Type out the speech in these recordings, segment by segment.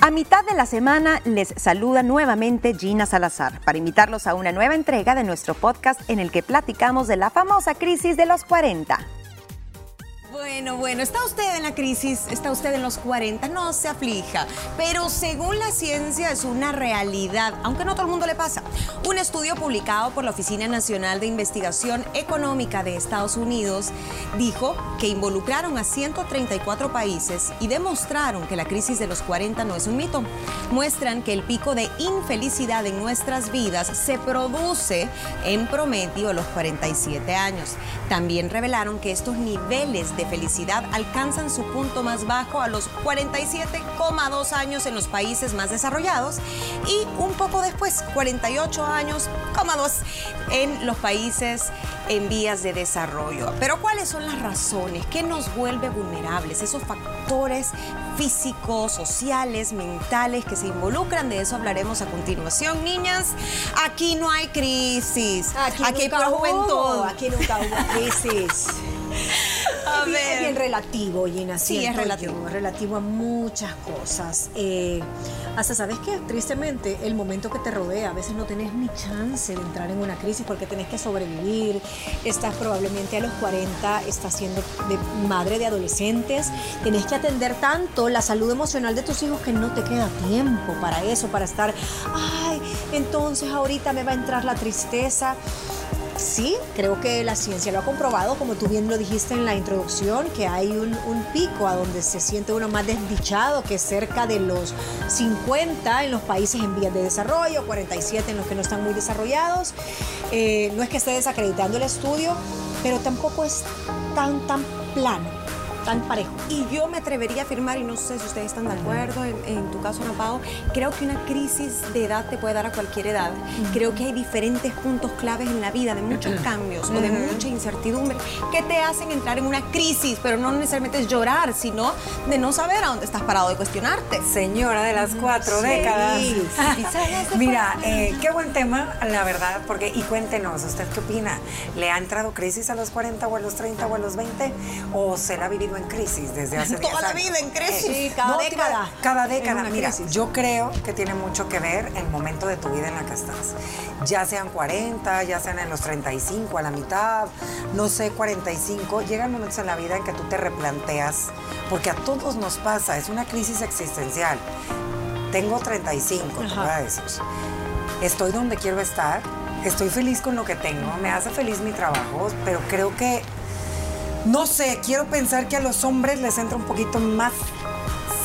A mitad de la semana les saluda nuevamente Gina Salazar para invitarlos a una nueva entrega de nuestro podcast en el que platicamos de la famosa crisis de los 40. Bueno, bueno, está usted en la crisis, está usted en los 40, no se aflija, pero según la ciencia es una realidad, aunque no todo el mundo le pasa. Un estudio publicado por la Oficina Nacional de Investigación Económica de Estados Unidos dijo que involucraron a 134 países y demostraron que la crisis de los 40 no es un mito. Muestran que el pico de infelicidad en nuestras vidas se produce en promedio a los 47 años. También revelaron que estos niveles de felicidad alcanzan su punto más bajo a los 47,2 años en los países más desarrollados y un poco después, 48 años, en los países en vías de desarrollo. Pero ¿cuáles son las razones? ¿Qué nos vuelve vulnerables? Esos factores físicos, sociales, mentales que se involucran. De eso hablaremos a continuación, niñas. Aquí no hay crisis. Aquí, hay pura juventud. Aquí nunca hubo crisis. A ver. Es bien relativo, Gina. Sí, es relativo. yo, relativo a muchas cosas. Eh, hasta, ¿sabes qué? Tristemente, el momento que te rodea, a veces no tenés ni chance de entrar en una crisis porque tenés que sobrevivir. Estás probablemente a los 40, estás siendo de madre de adolescentes. Tenés que atender tanto la salud emocional de tus hijos que no te queda tiempo para eso, para estar, ay, entonces ahorita me va a entrar la tristeza. Sí, creo que la ciencia lo ha comprobado, como tú bien lo dijiste en la introducción, que hay un, pico a donde se siente uno más desdichado, que cerca de los 50 en los países en vías de desarrollo, 47 en los que no están muy desarrollados. Eh, no es que esté desacreditando el estudio, pero tampoco es tan, tan plano, tan parejo. Y yo me atrevería a afirmar, y no sé si ustedes están de acuerdo, en, en tu caso, Ana Pao, creo que una crisis de edad te puede dar a cualquier edad. Creo que hay diferentes puntos claves en la vida, de muchos cambios o de mucha incertidumbre, que te hacen entrar en una crisis, pero no necesariamente es llorar, sino de no saber a dónde estás parado, de cuestionarte. Señora de las cuatro Sí. décadas. Mira, eh, qué buen tema, la verdad, porque, y cuéntenos, ¿usted qué opina? ¿Le ha entrado crisis a los 40 o a los 30 o a los 20? ¿O se la ha vivido en crisis desde hace 10 Toda la años? vida en crisis. Sí, cada No, década. Cada década. Mira, crisis. yo creo que tiene mucho que ver el momento de tu vida en la que estás. Ya sean 40, ya sean en los 35, a la mitad, no sé, 45. Llegan momentos en la vida en que tú te replanteas, porque a todos nos pasa, es una crisis existencial. Tengo 35, te voy a decir. Estoy donde quiero estar, estoy feliz con lo que tengo, me hace feliz mi trabajo, pero creo que, no sé, quiero pensar que a los hombres les entra un poquito más,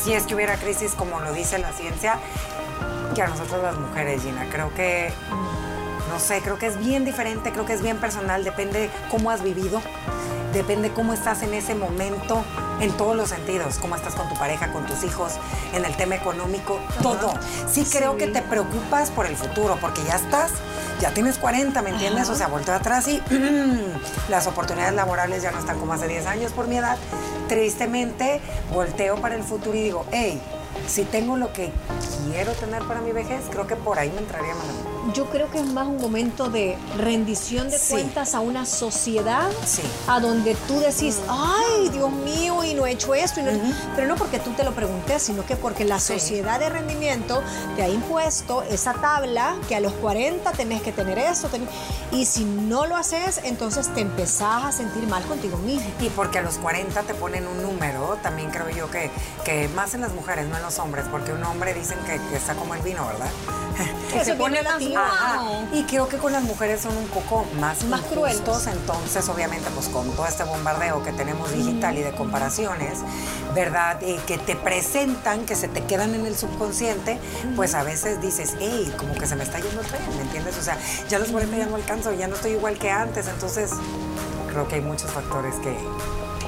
si es que hubiera crisis como lo dice la ciencia, que a nosotros las mujeres, Gina. Creo que, no sé, creo que es bien diferente, creo que es bien personal, depende cómo has vivido, depende cómo estás en ese momento, en todos los sentidos, cómo estás con tu pareja, con tus hijos, en el tema económico, todo. Sí creo que te preocupas por el futuro, porque ya estás, ya tienes 40, ¿me entiendes? O sea, volteo atrás y las oportunidades laborales ya no están como hace 10 años por mi edad. Tristemente, volteo para el futuro y digo, hey, si tengo lo que quiero tener para mi vejez, creo que por ahí me entraría más. Yo creo que es más un momento de rendición de Sí. cuentas a una sociedad Sí. a donde tú decís, ay, Dios mío, y no he hecho esto, y no- pero no porque tú te lo preguntes, sino que porque la sociedad de rendimiento te ha impuesto esa tabla que a los 40 tenés que tener eso, ten- y si no lo haces, entonces te empezás a sentir mal contigo mismo. Y porque a los 40 te ponen un número, también creo yo que, que más en las mujeres, no en los hombres, porque un hombre dicen que, que está como el vino, ¿verdad? Eso es bien relativo. Ajá. Y creo que con las mujeres son un poco más, Más entonces obviamente pues con todo este bombardeo que tenemos digital y de comparaciones, ¿verdad? Eh, que te presentan, que se te quedan en el subconsciente, pues a veces dices, hey, como que se me está yendo el tren, ¿me entiendes? O sea, ya los 40 ya no alcanzo, ya no estoy igual que antes, entonces creo que hay muchos factores que...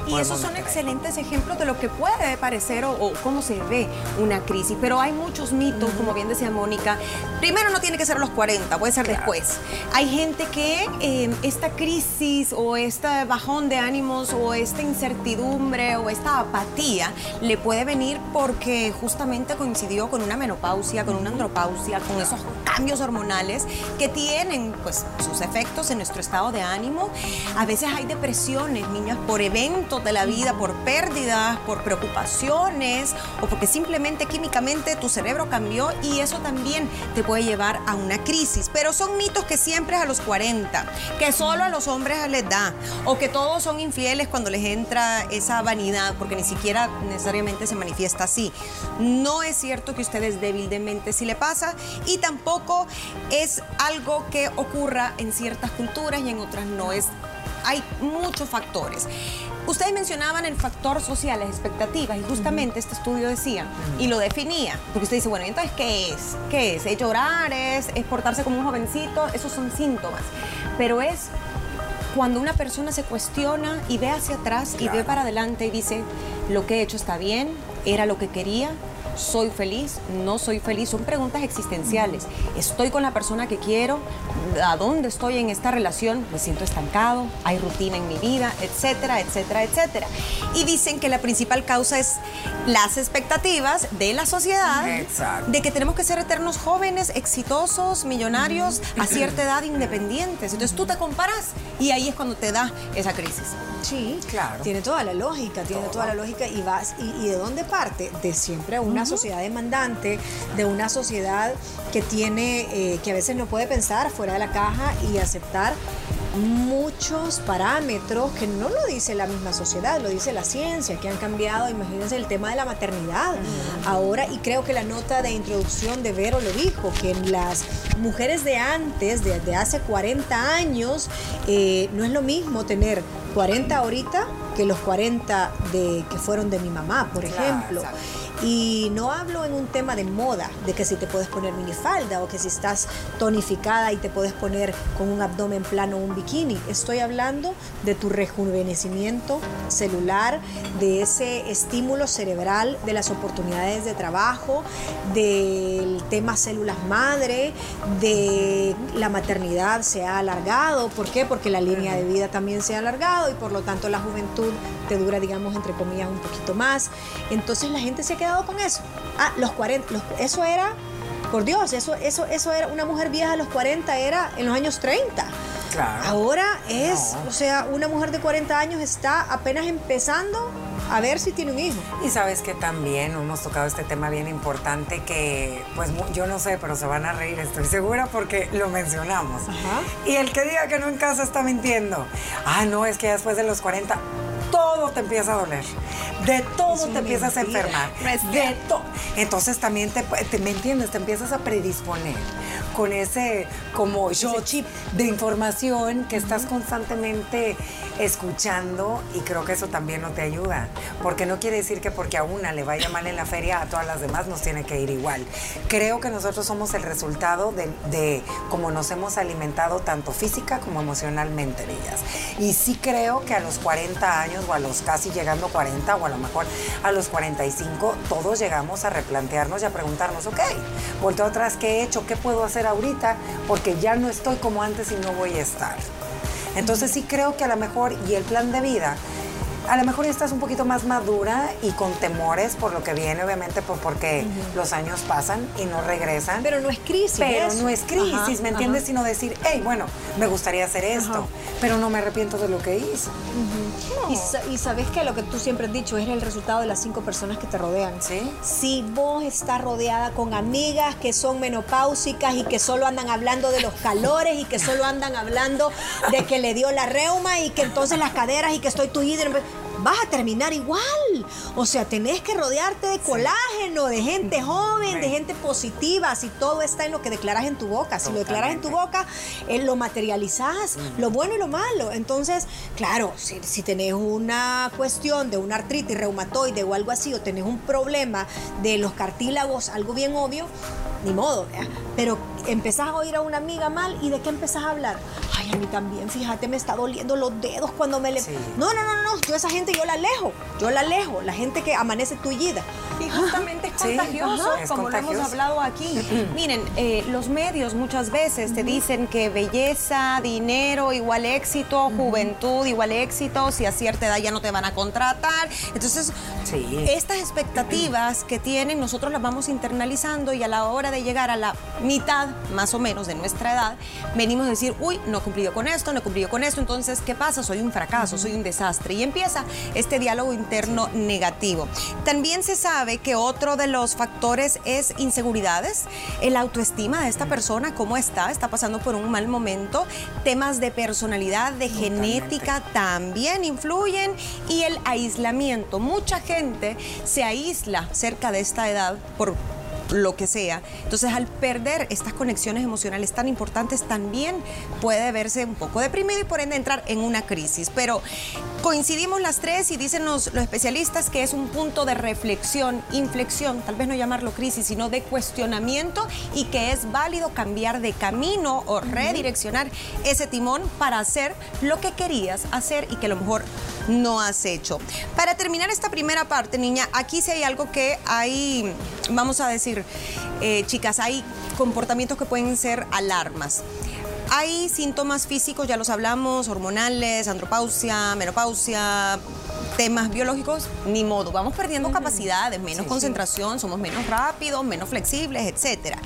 Y esos son excelentes ejemplos de lo que puede parecer o, o cómo se ve una crisis. Pero hay muchos mitos, como bien decía Mónica. Primero no tiene que ser a los 40, puede ser después. Hay gente que eh, esta crisis o este bajón de ánimos o esta incertidumbre o esta apatía le puede venir porque justamente coincidió con una menopausia, con una andropausia, con esos cambios hormonales que tienen pues sus efectos en nuestro estado de ánimo. A veces hay depresiones, niñas, por eventos de la vida por pérdidas, por preocupaciones o porque simplemente químicamente tu cerebro cambió y eso también te puede llevar a una crisis. Pero son mitos que siempre es a los 40, que solo a los hombres les da o que todos son infieles cuando les entra esa vanidad, porque ni siquiera necesariamente se manifiesta así. No es cierto que usted es débil de si le pasa y tampoco es algo que ocurra en ciertas culturas y en otras no. Es, hay muchos factores. Ustedes mencionaban el factor social, las expectativas, y justamente este estudio decía, y lo definía, porque usted dice, bueno, ¿y entonces qué es? ¿Qué es? ¿Es llorar? ¿Es, es portarse como un jovencito? Esos son síntomas. Pero es cuando una persona se cuestiona y ve hacia atrás y ve para adelante y dice, lo que he hecho está bien, era lo que quería, soy feliz, no soy feliz, son preguntas existenciales. Estoy con la persona que quiero, a dónde estoy en esta relación, me siento estancado, hay rutina en mi vida, etcétera, etcétera, etcétera. Y dicen que la principal causa es las expectativas de la sociedad Exacto. de que tenemos que ser eternos jóvenes, exitosos, millonarios, a cierta edad independientes. Entonces tú te comparas y ahí es cuando te da esa crisis. Sí, Claro. Tiene toda la lógica, tiene Todo. toda la lógica y vas y, y de dónde parte de siempre una sociedad demandante, de una sociedad que tiene eh, que a veces no puede pensar fuera de la caja y aceptar muchos parámetros que no lo dice la misma sociedad, lo dice la ciencia, que han cambiado, imagínense el tema de la maternidad. Ahora, y creo que la nota de introducción de Vero lo dijo, que las mujeres de antes, de, de hace 40 años, eh, no es lo mismo tener 40 ahorita que los 40 de, que fueron de mi mamá, por Claro, ejemplo. exacto. Y no hablo en un tema de moda, de que si te puedes poner minifalda o que si estás tonificada y te puedes poner con un abdomen plano un bikini. Estoy hablando de tu rejuvenecimiento celular, de ese estímulo cerebral, de las oportunidades de trabajo, del tema células madre, de la maternidad se ha alargado. ¿Por qué? Porque la línea de vida también se ha alargado y por lo tanto la juventud te dura, digamos, entre comillas, un poquito más. Entonces la gente se ha quedado con eso. Ah, los 40, los- eso era, por Dios, eso, eso, eso era, una mujer vieja a los 40 era en los años 30. Claro. Ahora es, No. o sea, una mujer de 40 años está apenas empezando a ver si tiene un hijo. Y sabes que también hemos tocado este tema bien importante que, pues yo no sé, pero se van a reír, estoy segura, porque lo mencionamos. Ajá. Y el que diga que no en casa está mintiendo. Ah, no, es que después de los 40 todo te empieza a doler. De todo te empiezas a enfermar. De todo. Entonces también te, te- ¿me entiendes? Te empiezas a predisponer con ese como shot chip. de información que estás constantemente escuchando y creo que eso también no te ayuda, porque no quiere decir que porque a una le vaya mal en la feria, a todas las demás nos tiene que ir igual. Creo que nosotros somos el resultado de, de cómo nos hemos alimentado tanto física como emocionalmente, ellas. Y sí creo que a los 40 años o a los casi llegando 40 o a lo mejor a los 45, todos llegamos a replantearnos y a preguntarnos, ok, volteo atrás, ¿qué he hecho? ¿Qué puedo hacer ahorita? Porque ya no estoy como antes y no voy a estar. Entonces sí creo que a lo mejor, y el plan de vida, a lo mejor estás un poquito más madura y con temores por lo que viene, obviamente, por, porque los años pasan y no regresan. Pero no es crisis. Pero eso. no es crisis, Ajá, ¿me entiendes? ajá. Sino decir, hey, bueno, me gustaría hacer esto, Ajá. pero no me arrepiento de lo que hice. Y, sa- y sabes que lo que tú siempre has dicho es el resultado de las cinco personas que te rodean. Sí. Si vos estás rodeada con amigas que son menopáusicas y que solo andan hablando de los calores y que solo andan hablando de que le dio la reuma y que entonces las caderas y que estoy tullida, vas a terminar igual. O sea, tenés que rodearte de colágeno, de gente joven, de gente positiva. Si todo está en lo que declaras en tu boca, si lo declaras en tu boca, eh, lo materializás, lo bueno y lo malo. Entonces, claro, si, si tenés una cuestión de una artritis reumatoide o algo así, o tenés un problema de los cartílagos, algo bien obvio, ni modo, ¿verdad? pero empezás a oír a una amiga mal y de qué empezás a hablar. Ay, a mí también, fíjate, me está doliendo los dedos cuando me le... Sí. No, no, no, no, yo esa gente yo la alejo, yo la alejo, la gente que amanece tullida. Y justamente es contagioso. Es como lo hemos hablado aquí. Miren, eh, los medios muchas veces te dicen que belleza, dinero igual éxito, juventud igual éxito, si a cierta edad ya no te van a contratar. Entonces, Sí. estas expectativas que tienen, nosotros las vamos internalizando y a la hora de llegar a la mitad más o menos de nuestra edad, venimos a decir, uy, no he cumplido con esto, no he cumplido con esto, entonces, ¿qué pasa? Soy un fracaso, soy un desastre. Y empieza este diálogo interno negativo. También se sabe que otro de los factores es inseguridades, el autoestima de esta persona, cómo está, está pasando por un mal momento, temas de personalidad, de genética también influyen y el aislamiento. Mucha gente se aísla cerca de esta edad por lo que sea. Entonces, al perder estas conexiones emocionales tan importantes, también puede verse un poco deprimido y por ende entrar en una crisis. Pero coincidimos las tres y dicen los, los especialistas que es un punto de reflexión, inflexión, tal vez no llamarlo crisis, sino de cuestionamiento y que es válido cambiar de camino o redireccionar ese timón para hacer lo que querías hacer y que a lo mejor no has hecho. Para terminar esta primera parte, niña, aquí sí hay algo que hay, vamos a decir, eh, chicas, hay comportamientos que pueden ser alarmas. Hay síntomas físicos, ya los hablamos, hormonales, andropausia, menopausia, temas biológicos, ni modo, vamos perdiendo capacidades, menos concentración, somos menos rápidos, menos flexibles, etcétera.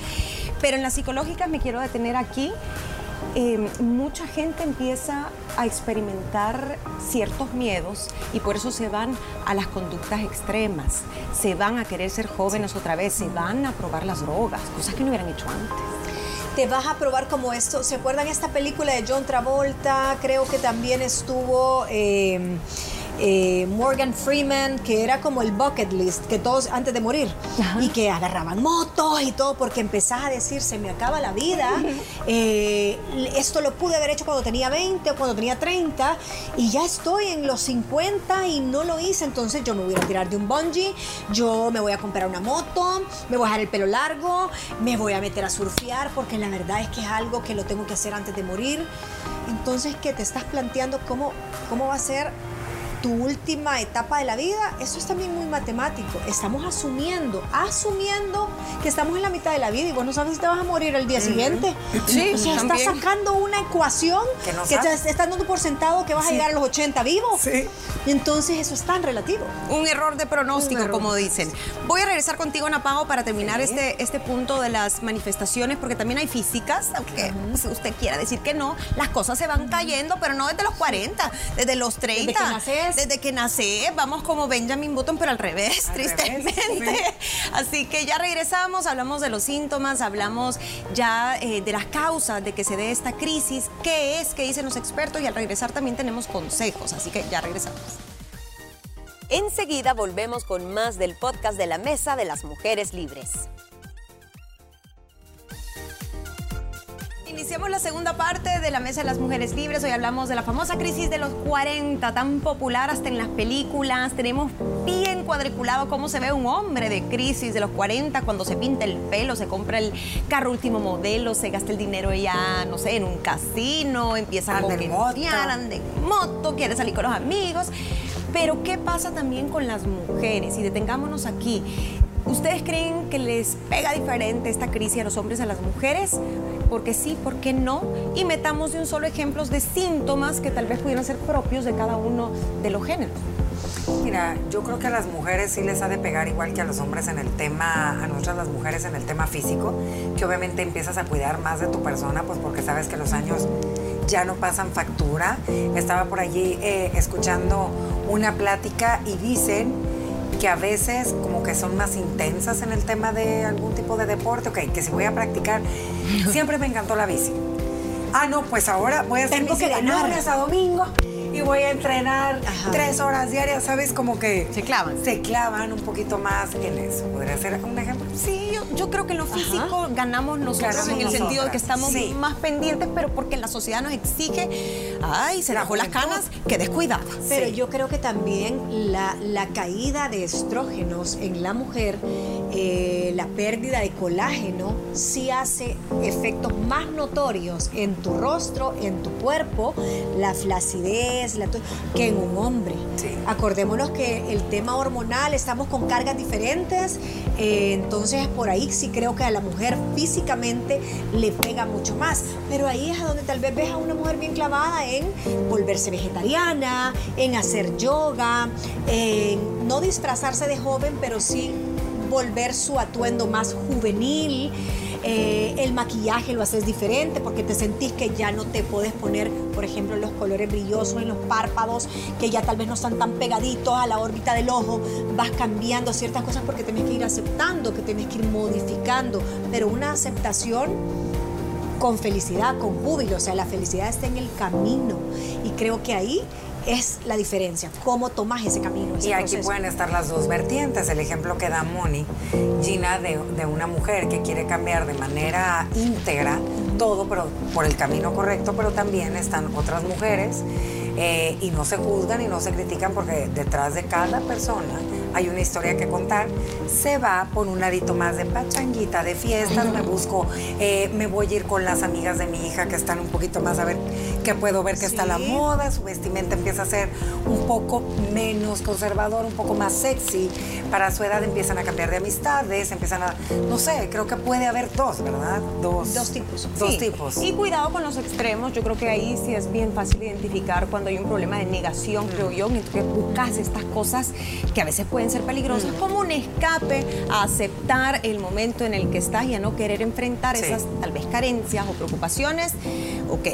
Pero en las psicológicas me quiero detener aquí. Eh, mucha gente empieza a experimentar ciertos miedos y por eso se van a las conductas extremas, se van a querer ser jóvenes otra vez, se van a probar las drogas, cosas que no hubieran hecho antes te vas a probar como esto. ¿Se acuerdan esta película de John Travolta? Creo que también estuvo... Eh, eh, Morgan Freeman, que era como el bucket list, que todos antes de morir, y que agarraban motos y todo, porque empezás a decir, se me acaba la vida, eh, esto lo pude haber hecho cuando tenía 20 o cuando tenía 30, y ya estoy en los 50 y no lo hice, entonces yo me voy a tirar de un bungee, yo me voy a comprar una moto, me voy a dejar el pelo largo, me voy a meter a surfear, porque la verdad es que es algo que lo tengo que hacer antes de morir. Entonces, ¿qué te estás planteando cómo, cómo va a ser tu última etapa de la vida, eso es también muy matemático. Estamos asumiendo, asumiendo que estamos en la mitad de la vida y vos no sabes si te vas a morir el día siguiente. Sí, o sea, estás sacando una ecuación que, no estás, dando por sentado que vas a llegar a los 80 vivos. Sí. Y entonces eso es tan relativo. Un error de pronóstico, como dicen. Voy a regresar contigo, Napago, para terminar este, este punto de las manifestaciones, porque también hay físicas, aunque si usted quiera decir que no, las cosas se van cayendo, pero no desde los 40, desde los 30. Desde que nace, vamos como Benjamin Button, pero al revés, tristemente. Así que ya regresamos, hablamos de los síntomas, hablamos ya eh, de las causas de que se dé esta crisis, qué es, qué dicen los expertos y al regresar también tenemos consejos, así que ya regresamos. Enseguida volvemos con más del podcast de la Mesa de las Mujeres Libres. Iniciamos la segunda parte de la Mesa de las Mujeres Libres. Hoy hablamos de la famosa crisis de los 40, tan popular hasta en las películas. Tenemos bien cuadriculado cómo se ve un hombre de crisis de los 40 cuando se pinta el pelo, se compra el carro último modelo, se gasta el dinero ya, no sé, en un casino, empieza a coquetear, anda en moto, quiere salir con los amigos. Pero ¿qué pasa también con las mujeres? Y detengámonos aquí. ¿Ustedes creen que les pega diferente esta crisis a los hombres y a las mujeres? Porque sí, ¿por qué no? Y metamos de un solo ejemplos de síntomas que tal vez pudieran ser propios de cada uno de los géneros. Mira, yo creo que a las mujeres sí les ha de pegar igual que a los hombres en el tema, a nosotras las mujeres en el tema físico, que obviamente empiezas a cuidar más de tu persona, pues porque sabes que los años ya no pasan factura. Estaba por allí eh, escuchando una plática y dicen que a veces como que son más intensas en el tema de algún tipo de deporte, ok, que si voy a practicar, siempre me encantó la bici. Ah, no, pues ahora voy a hacer Tengo que ganar. a domingo y voy a entrenar tres horas diarias, ¿sabes? Como que... Se clavan. Se clavan un poquito más en eso. ¿Podría ser un ejemplo? Sí, yo, creo que en lo físico ganamos nosotros en el sentido de que estamos más pendientes, pero porque la sociedad nos exige, ay, se dejó las canas, que descuidada. Pero yo creo que también la, la caída de estrógenos en la mujer, eh, la pérdida de colágeno, sí hace efectos más notorios en tu rostro, en tu cuerpo, la flacidez, que en un hombre. Acordémonos que el tema hormonal, estamos con cargas diferentes, eh, entonces por ahí sí creo que a la mujer físicamente le pega mucho más, pero ahí es donde tal vez ves a una mujer bien clavada en volverse vegetariana, en hacer yoga, en no disfrazarse de joven, pero sí volver su atuendo más juvenil. Eh, el maquillaje lo haces diferente porque te sentís que ya no te puedes poner, por ejemplo, los colores brillosos en los párpados, que ya tal vez no están tan pegaditos a la órbita del ojo, vas cambiando ciertas cosas porque tenés que ir aceptando, que tenés que ir modificando, pero una aceptación con felicidad, con júbilo, o sea, la felicidad está en el camino. Y creo que ahí es la diferencia, cómo tomas ese camino. y aquí pueden estar las dos vertientes. El ejemplo que da Moni, Gina, de, de, una mujer que quiere cambiar de manera íntegra todo, pero por el camino correcto, pero también están otras mujeres eh, y no se juzgan y no se critican porque detrás de cada persona hay una historia que contar, se va por un ladito más de pachanguita, de fiestas, me busco, eh, me voy a ir con las amigas de mi hija que están un poquito más a ver qué puedo ver que está la moda, su vestimenta empieza a ser un poco menos conservador, un poco más sexy, para su edad empiezan a cambiar de amistades, empiezan a, no sé, creo que puede haber dos, ¿verdad? Dos. Dos tipos. Dos tipos. Y cuidado con los extremos, yo creo que ahí sí es bien fácil identificar cuando hay un problema de negación, creo yo, que buscas estas cosas que a veces pueden ser peligrosas, como un escape a aceptar el momento en el que estás y a no querer enfrentar esas tal vez carencias o preocupaciones. Ok,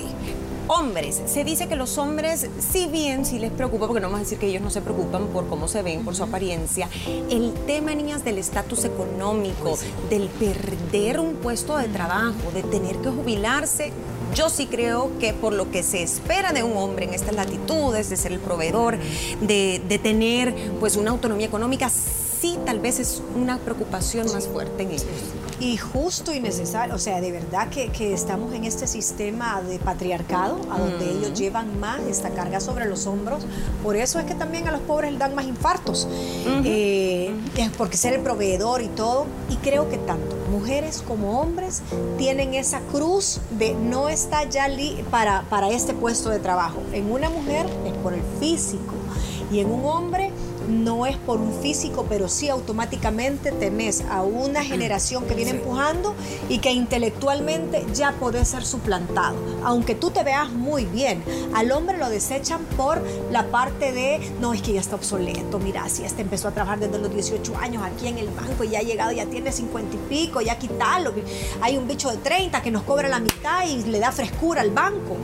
hombres. Se dice que los hombres, si bien si les preocupa, porque no vamos a decir que ellos no se preocupan por cómo se ven, por su apariencia, el tema, niñas, del estatus económico, del perder un puesto de trabajo, de tener que jubilarse, yo sí creo que por lo que se espera de un hombre en estas latitudes, de ser el proveedor, de, tener pues una autonomía económica, sí tal vez es una preocupación más fuerte en ellos. Y justo y necesario, o sea, de verdad que, estamos en este sistema de patriarcado, a donde ellos llevan más esta carga sobre los hombros. Por eso es que también a los pobres les dan más infartos, eh, porque ser el proveedor y todo. Y creo que tanto mujeres como hombres tienen esa cruz de no estar ya para, para este puesto de trabajo. En una mujer es por el físico y en un hombre no es por un físico, pero sí automáticamente tenés a una generación que viene empujando y que intelectualmente ya puede ser suplantado. Aunque tú te veas muy bien, al hombre lo desechan por la parte de, no, es que ya está obsoleto, mira, si este empezó a trabajar desde los 18 años aquí en el banco y ya ha llegado, ya tiene 50 y pico, ya quitarlo. Hay un bicho de 30 que nos cobra la mitad y le da frescura al banco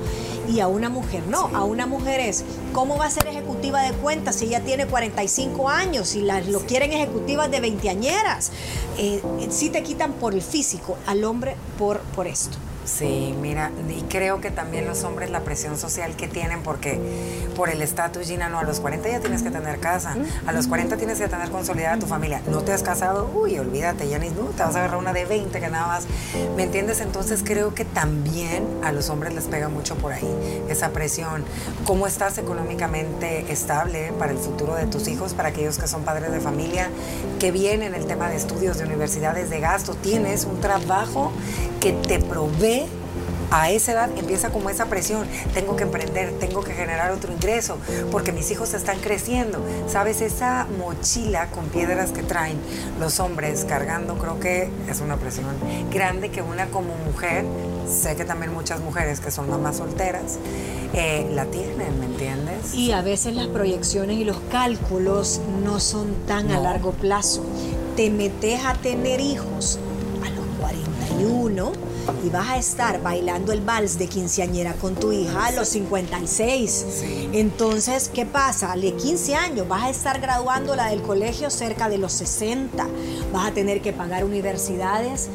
y a una mujer no. A una mujer es, ¿cómo va a ser ejecutiva de cuentas si ella tiene 45 años y lo quieren ejecutivas de veinteañeras? Eh, sí te quitan por el físico, al hombre por, por esto. Sí, mira, y creo que también los hombres la presión social que tienen, porque por el estatus, Gina, no, a los 40 ya tienes que tener casa, a los 40 tienes que tener consolidada tu familia, no te has casado, uy, olvídate, ya ni no, te vas a agarrar una de 20 que nada más, ¿me entiendes? Entonces creo que también a los hombres les pega mucho por ahí esa presión. ¿Cómo estás económicamente estable para el futuro de tus hijos, para aquellos que son padres de familia, que vienen el tema de estudios, de universidades, de gasto? Tienes un trabajo que te provee a esa edad empieza como esa presión, tengo que emprender, tengo que generar otro ingreso, porque mis hijos están creciendo. ¿Sabes? Esa mochila con piedras que traen los hombres cargando, creo que es una presión grande que una como mujer, sé que también muchas mujeres que son mamás solteras, eh, la tienen, ¿me entiendes? Y a veces las proyecciones y los cálculos no son tan a largo plazo. Te metes a tener hijos a los 41 y vas a estar bailando el vals de quinceañera con tu hija a los 56. Entonces, ¿qué pasa? De 15 años vas a estar graduándola del colegio cerca de los 60. Vas a tener que pagar universidades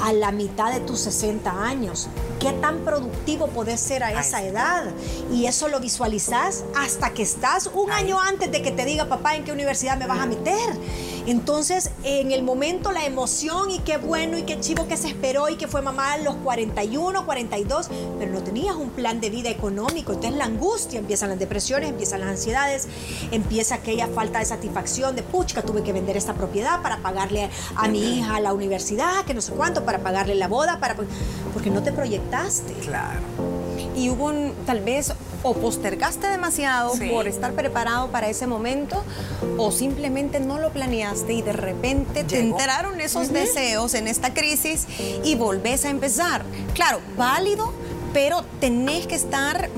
a la mitad de tus 60 años. ¿Qué tan productivo podés ser a esa edad? Y eso lo visualizás hasta que estás un año antes de que te diga papá en qué universidad me vas a meter. Entonces, en el momento, la emoción y qué bueno y qué chivo que se esperó y que fue mamá a los 41, 42, pero no tenías un plan de vida económico. Entonces, la angustia, empiezan las depresiones, empiezan las ansiedades, empieza aquella falta de satisfacción de pucha, tuve que vender esta propiedad para pagarle a mi hija a la universidad, que no sé cuánto, para pagarle la boda, para porque no te proyectaste. Claro. Y hubo un, tal vez o postergaste demasiado por estar preparado para ese momento o simplemente no lo planeaste y de repente te enteraron esos deseos en esta crisis y volvés a empezar. Claro, válido, pero tenés que estar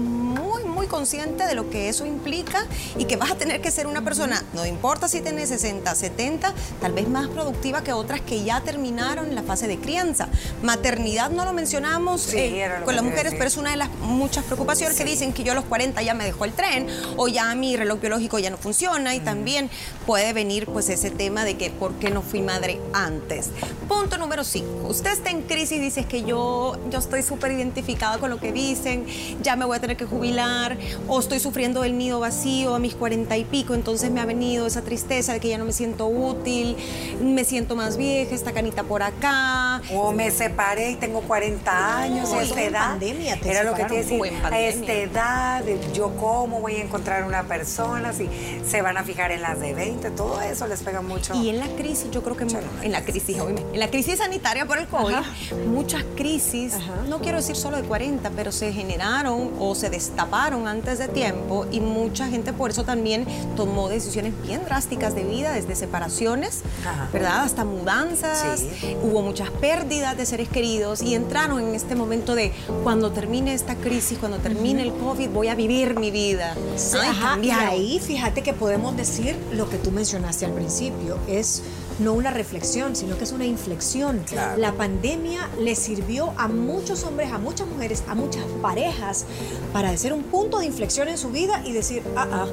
muy consciente de lo que eso implica y que vas a tener que ser una persona, no importa si tienes 60, 70, tal vez más productiva que otras que ya terminaron la fase de crianza. Maternidad no lo mencionamos eh, con las mujeres, pero es una de las muchas preocupaciones que dicen que yo a los 40 ya me dejó el tren o ya mi reloj biológico ya no funciona y también puede venir pues ese tema de que por qué no fui madre antes. Punto número 5. Usted está en crisis y dice que yo, yo estoy súper identificada con lo que dicen, ya me voy a tener que jubilar o estoy sufriendo el nido vacío a mis 40 y pico, entonces me ha venido esa tristeza de que ya no me siento útil, me siento más vieja, esta canita por acá. O me separé y tengo 40 años, a esta edad. pandemia te era lo que te decía, a esta edad, yo cómo voy a encontrar una persona, si se van a fijar en las de 20, todo eso les pega mucho. Y en la crisis, yo creo que Mucho en la crisis, en la crisis sanitaria por el COVID, Ajá. muchas crisis, Ajá. no quiero decir solo de 40, pero se generaron o se destaparon antes de tiempo y mucha gente por eso también tomó decisiones bien drásticas de vida, desde separaciones, Ajá. ¿verdad? Hasta mudanzas, Sí. hubo muchas pérdidas de seres queridos y entraron en este momento de cuando termine esta crisis, cuando termine el COVID, voy a vivir mi vida. Sí, ajá, y ahí fíjate que podemos decir lo que tú mencionaste al principio, es no una reflexión, sino que es una inflexión. Claro. La pandemia le sirvió a muchos hombres, a muchas mujeres, a muchas parejas para hacer un punto de inflexión en su vida y decir, ah, ah,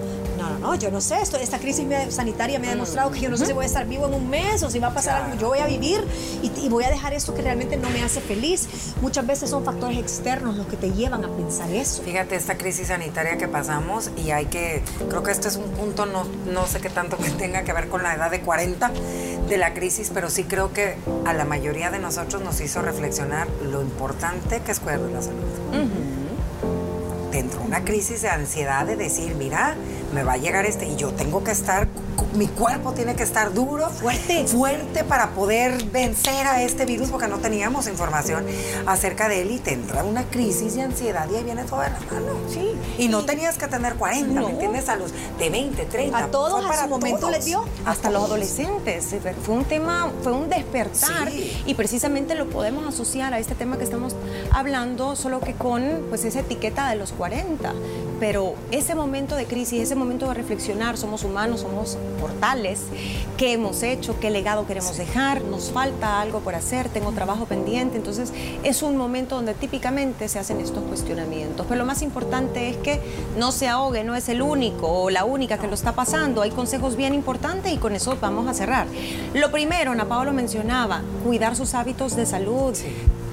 no, no, no, yo no sé, esto, esta crisis me- sanitaria me ha demostrado que yo no sé si voy a estar vivo en un mes o si va a pasar algo, yo voy a vivir y, y voy a dejar esto que realmente no me hace feliz. Muchas veces son factores externos los que te llevan a pensar eso. Fíjate esta crisis sanitaria que pasamos y hay que, creo que este es un punto, no, no sé qué tanto que tenga que ver con la edad de 40 de la crisis, pero sí creo que a la mayoría de nosotros nos hizo reflexionar lo importante que es cuidar de la salud. Dentro de una crisis de ansiedad de decir, mira, me va a llegar este y yo tengo que estar, mi cuerpo tiene que estar duro, Fuerte. fuerte para poder vencer a este virus porque no teníamos información acerca de él y te entra una crisis de ansiedad y ahí viene todo de la mano. Sí. Y no tenías que tener 40, No. ¿me entiendes? A los de 20, 30. A todos a para su momento todos. les dio. hasta los adolescentes. Fue un tema, fue un despertar Sí. y precisamente lo podemos asociar a este tema que estamos hablando, solo que con pues esa etiqueta de los 40. Pero ese momento de crisis, ese momento de reflexionar, somos humanos, somos portales, ¿qué hemos hecho? ¿Qué legado queremos dejar? ¿Nos falta algo por hacer? ¿Tengo trabajo pendiente? Entonces es un momento donde típicamente se hacen estos cuestionamientos. Pero lo más importante es que no se ahogue, no es el único o la única que lo está pasando. Hay consejos bien importantes y con eso vamos a cerrar. Lo primero, Ana Paula lo mencionaba, cuidar sus hábitos de salud.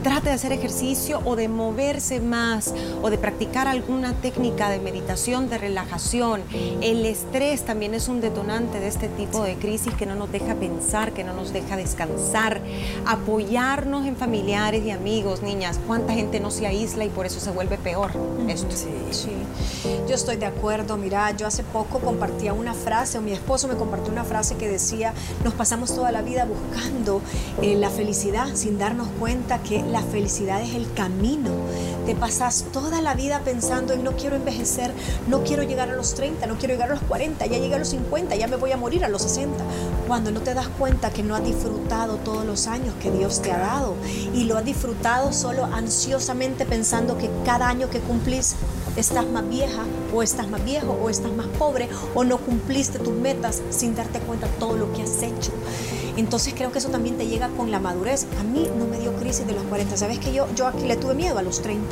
Trate de hacer ejercicio o de moverse más o de practicar alguna técnica de meditación, de relajación. El estrés también es un detonante de este tipo de crisis que no nos deja pensar, que no nos deja descansar. Apoyarnos en familiares y amigos, niñas. ¿Cuánta gente no se aísla y por eso se vuelve peor esto? Sí, yo estoy de acuerdo. Mira, yo hace poco compartía una frase, o mi esposo me compartió una frase que decía, nos pasamos toda la vida buscando eh, la felicidad sin darnos cuenta que la felicidad es el camino. Te pasas toda la vida pensando en no quiero envejecer, no quiero llegar a los 30, no quiero llegar a los 40, ya llegué a los 50, ya me voy a morir a los 60. Cuando no te das cuenta que no has disfrutado todos los años que Dios te ha dado y lo has disfrutado solo ansiosamente pensando que cada año que cumplís estás más vieja o estás más viejo o estás más pobre o no cumpliste tus metas sin darte cuenta de todo lo que has hecho. Entonces creo que eso también te llega con la madurez. A mí no me dio crisis de los 40. ¿Sabes que yo, yo aquí le tuve miedo a los 30?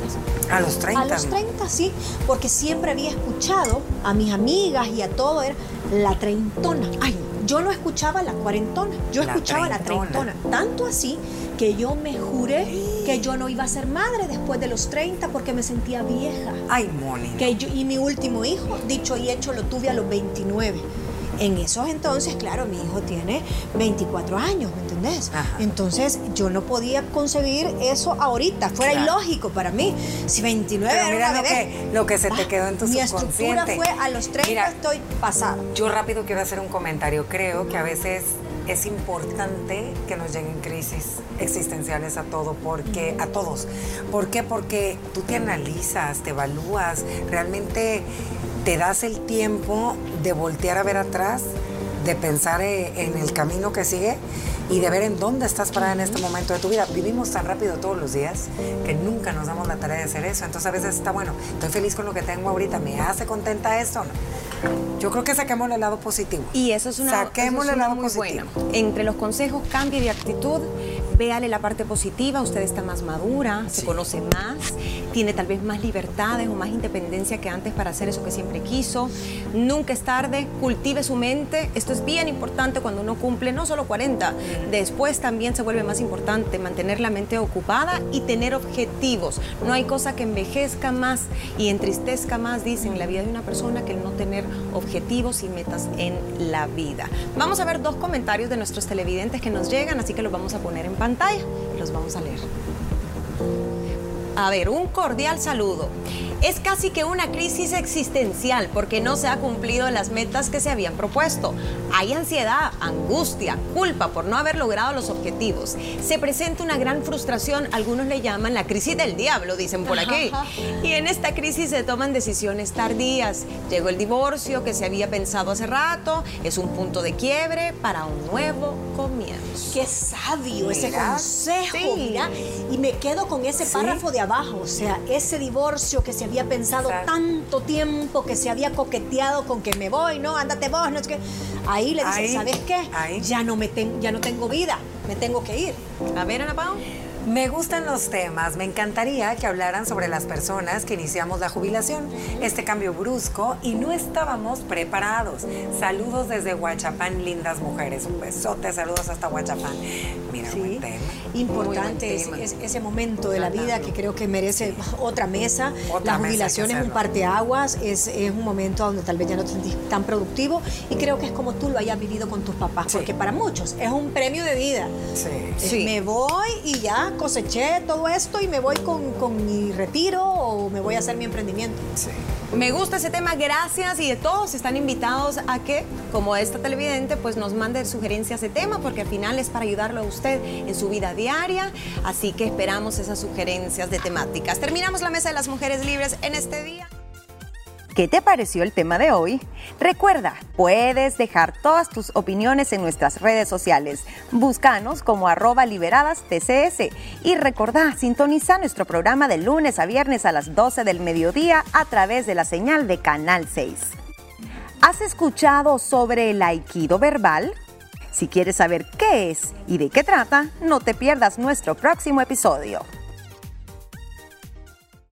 A los 30. A los 30, sí, porque siempre había escuchado a mis amigas y a todo, era la treintona. Ay, yo no escuchaba la cuarentona, yo La escuchaba la treintona. treintona. Tanto así que yo me juré que yo no iba a ser madre después de los 30 porque me sentía vieja. Ay, Moni. Que yo- y mi último hijo, dicho y hecho, lo tuve a los 29. En esos entonces, claro, mi hijo tiene 24 años, ¿me entendés? Ajá. Entonces yo no podía concebir eso ahorita, fuera Claro. ilógico para mí. Si 29 Pero era mira una lo bebé. que, lo que se te Ah, quedó en tu Mi estructura subconsciente. fue a los 30 Mira, estoy pasada. Yo rápido quiero hacer un comentario. Creo que a veces es importante que nos lleguen crisis existenciales a todo, porque a todos. ¿Por qué? Porque tú te analizas, te evalúas, realmente te das el tiempo de voltear a ver atrás de pensar eh, en el camino que sigue y de ver en dónde estás parada en este momento de tu vida. Vivimos tan rápido todos los días que nunca nos damos la tarea de hacer eso. Entonces a veces está bueno, estoy feliz con lo que tengo ahorita, ¿me hace contenta esto? Yo creo que saquemos el lado positivo. Y eso es una, Saquemos eso es el lado muy positivo. buena. Entre los consejos, cambie de actitud, véale la parte positiva, usted está más madura, se Sí. conoce más, tiene tal vez más libertades o más independencia que antes para hacer eso que siempre quiso. Nunca es tarde, cultive su mente. Esto es bien importante cuando uno cumple no solo 40, después también se vuelve más importante mantener la mente ocupada y tener objetivos. No hay cosa que envejezca más y entristezca más, dicen, la vida de una persona que el no tener objetivos y metas en la vida. Vamos a ver dos comentarios de nuestros televidentes que nos llegan, así que los vamos a poner en pantalla los vamos a leer. A ver, un cordial saludo. Es casi que una crisis existencial porque no se ha cumplido las metas que se habían propuesto. Hay ansiedad, angustia, culpa por no haber logrado los objetivos. Se presenta una gran frustración, algunos le llaman la crisis del diablo, dicen por aquí. Y en esta crisis se toman decisiones tardías. Llegó el divorcio que se había pensado hace rato, es un punto de quiebre para un nuevo comienzo. Qué sabio ese consejo, Sí. mira. Y me quedo con ese Sí. párrafo de abajo, o sea, ese divorcio que se había pensado Exacto. tanto tiempo, que se había coqueteado con que me voy, no, ándate vos, no es que. Ahí le dice, ¿sabes qué? ahí. Ya no me ten- ya no tengo vida, me tengo que ir. A ver, Ana Pao. Me gustan los temas. Me encantaría que hablaran sobre las personas que iniciamos la jubilación, este cambio brusco y no estábamos preparados. Saludos desde Huachapán, lindas mujeres. Un besote, saludos hasta Huachapán. Mira, Sí, buen tema. importante Muy buen es- tema. es- ese momento de la vida que creo que merece otra mesa. Otra la jubilación es un parteaguas, es, es un momento donde tal vez ya no te sentís tan productivo y creo que es como tú lo hayas vivido con tus papás, Sí. porque para muchos es un premio de vida. Sí. Sí. Me voy y ya coseché todo esto y me voy con, con mi retiro o me voy a hacer mi emprendimiento. Sí. Me gusta ese tema, gracias y de todos están invitados a que, como esta televidente, pues nos mande sugerencias de tema porque al final es para ayudarlo a usted en su vida diaria, así que esperamos esas sugerencias de temáticas. Terminamos la mesa de las mujeres libres en este día. ¿Qué te pareció el tema de hoy? Recuerda, puedes dejar todas tus opiniones en nuestras redes sociales. Búscanos como arroba liberadas TCS y recordá, sintoniza nuestro programa de lunes a viernes a las 12 del mediodía a través de la señal de Canal 6. ¿Has escuchado sobre el aikido verbal? Si quieres saber qué es y de qué trata, no te pierdas nuestro próximo episodio.